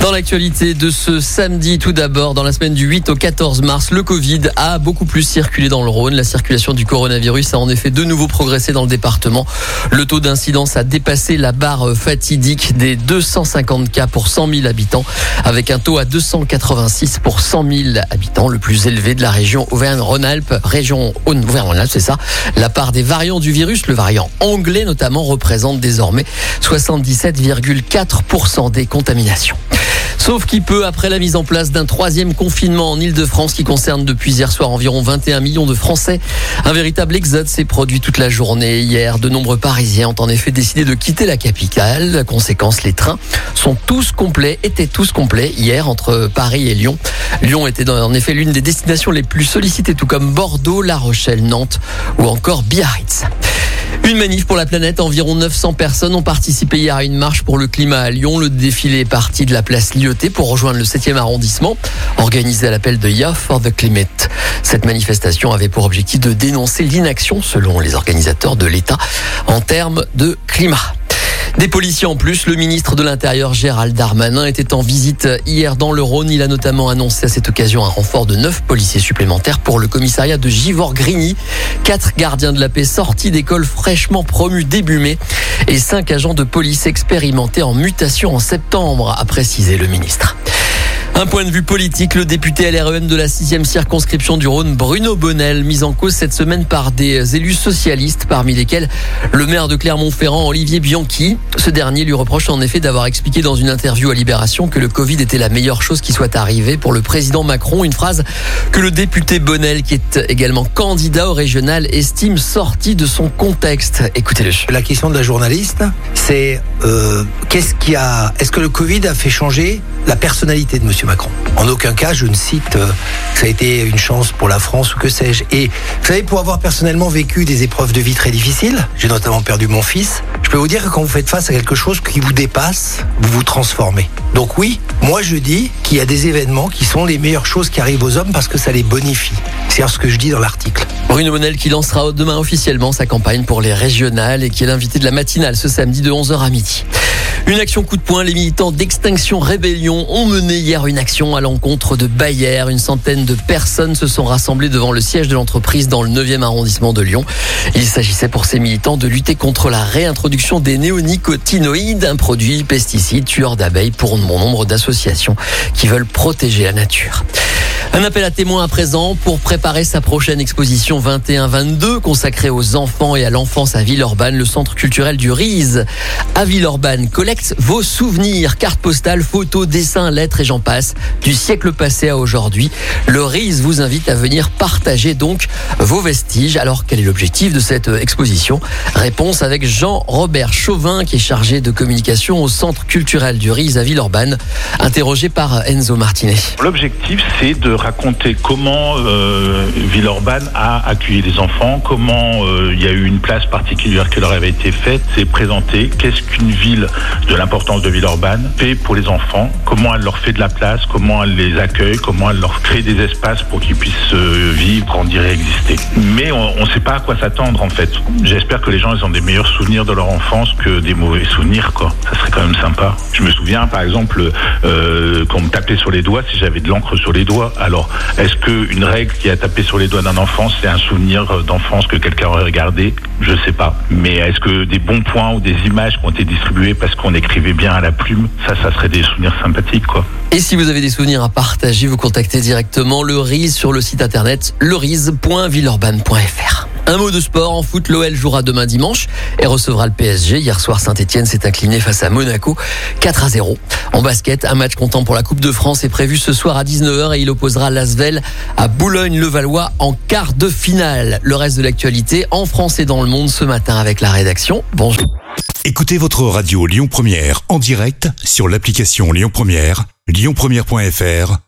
Dans l'actualité de ce samedi, tout d'abord, dans la semaine du 8 au 14 mars, le Covid a beaucoup plus circulé dans le Rhône. La circulation du coronavirus a en effet de nouveau progressé dans le département. Le taux d'incidence a dépassé la barre fatidique des 250 cas pour 100 000 habitants, avec un taux à 286 pour 100 000 habitants, le plus élevé de la région Auvergne-Rhône-Alpes. Région Auvergne-Rhône-Alpes, c'est ça. La part des variants du virus, le variant anglais notamment, représente désormais 77,4% des contaminations. Sauf qui peut, après la mise en place d'un troisième confinement en Ile-de-France qui concerne depuis hier soir environ 21 millions de Français. Un véritable exode s'est produit toute la journée. Hier, de nombreux Parisiens ont en effet décidé de quitter la capitale. La conséquence, les trains sont tous complets, étaient tous complets hier entre Paris et Lyon. Lyon était en effet l'une des destinations les plus sollicitées, tout comme Bordeaux, La Rochelle, Nantes ou encore Biarritz. Une manif pour la planète, environ 900 personnes ont participé hier à une marche pour le climat à Lyon. Le défilé est parti de la place Lyoté pour rejoindre le 7e arrondissement, organisé à l'appel de Yeah for the Climate. Cette manifestation avait pour objectif de dénoncer l'inaction, selon les organisateurs de l'État, en termes de climat. Des policiers en plus, le ministre de l'Intérieur Gérald Darmanin était en visite hier dans le Rhône. Il a notamment annoncé à cette occasion un renfort de 9 policiers supplémentaires pour le commissariat de Givor-Grigny. Quatre gardiens de la paix sortis d'école fraîchement promus début mai et cinq agents de police expérimentés en mutation en septembre, a précisé le ministre. Un point de vue politique, le député LREM de la 6e circonscription du Rhône, Bruno Bonnel, mis en cause cette semaine par des élus socialistes, parmi lesquels le maire de Clermont-Ferrand, Olivier Bianchi. Ce dernier lui reproche en effet d'avoir expliqué dans une interview à Libération que le Covid était la meilleure chose qui soit arrivée pour le président Macron. Une phrase que le député Bonnel, qui est également candidat au régional, estime sortie de son contexte. Écoutez-le. La question de la journaliste, c'est euh, qu'est-ce qui a, est-ce que le Covid a fait changer la personnalité de Monsieur En aucun cas, je ne cite euh, que ça a été une chance pour la France ou que sais-je. Et vous savez, pour avoir personnellement vécu des épreuves de vie très difficiles, j'ai notamment perdu mon fils. Je peux vous dire que quand vous faites face à quelque chose qui vous dépasse, vous vous transformez. Donc oui, moi je dis qu'il y a des événements qui sont les meilleures choses qui arrivent aux hommes parce que ça les bonifie. C'est ce que je dis dans l'article. Bruno Bonnel qui lancera demain officiellement sa campagne pour les régionales et qui est l'invité de la matinale ce samedi de 11h à midi. Une action coup de poing, les militants d'Extinction Rébellion ont mené hier une action à l'encontre de Bayer. Une centaine de personnes se sont rassemblées devant le siège de l'entreprise dans le 9e arrondissement de Lyon. Il s'agissait pour ces militants de lutter contre la réintroduction des néonicotinoïdes, un produit pesticide tueur d'abeilles pour bon nombre d'associations qui veulent protéger la nature. Un appel à témoins à présent pour préparer sa prochaine exposition 21-22 consacrée aux enfants et à l'enfance à Villeurbanne. Le centre culturel du RISE à Villeurbanne collecte vos souvenirs, cartes postales, photos, dessins, lettres et j'en passe du siècle passé à aujourd'hui. Le RISE vous invite à venir partager donc vos vestiges. Alors quel est l'objectif de cette exposition? Réponse avec Jean-Robert Chauvin qui est chargé de communication au centre culturel du RISE à Villeurbanne, interrogé par Enzo Martinet. L'objectif c'est de raconter comment euh, Villeurbanne a accueilli les enfants, comment euh, il y a eu une place particulière qui leur avait été faite, c'est présenter qu'est-ce qu'une ville de l'importance de Villeurbanne fait pour les enfants, comment elle leur fait de la place, comment elle les accueille, comment elle leur crée des espaces pour qu'ils puissent euh, vivre, grandir et exister. Mais on ne sait pas à quoi s'attendre en fait. J'espère que les gens ils ont des meilleurs souvenirs de leur enfance que des mauvais souvenirs quoi. Ça serait quand même sympa. Je me souviens par exemple euh, qu'on me tapait sur les doigts si j'avais de l'encre sur les doigts. Alors, est-ce qu'une règle qui a tapé sur les doigts d'un enfant, c'est un souvenir d'enfance que quelqu'un aurait regardé? Je sais pas. Mais est-ce que des bons points ou des images qui ont été distribuées parce qu'on écrivait bien à la plume, ça, ça serait des souvenirs sympathiques, quoi. Et si vous avez des souvenirs à partager, vous contactez directement le RIS sur le site internet leris.villeurbanne.fr. Un mot de sport en foot, l'OL jouera demain dimanche et recevra le PSG. Hier soir, Saint-Etienne s'est incliné face à Monaco 4 à 0. En basket, un match comptant pour la Coupe de France est prévu ce soir à 19h et il opposera Lasvel à Boulogne-le-Valois en quart de finale. Le reste de l'actualité en France et dans le monde ce matin avec la rédaction. Bonjour. Écoutez votre radio Lyon Première en direct sur l'application Lyon Première, lyonpremière.fr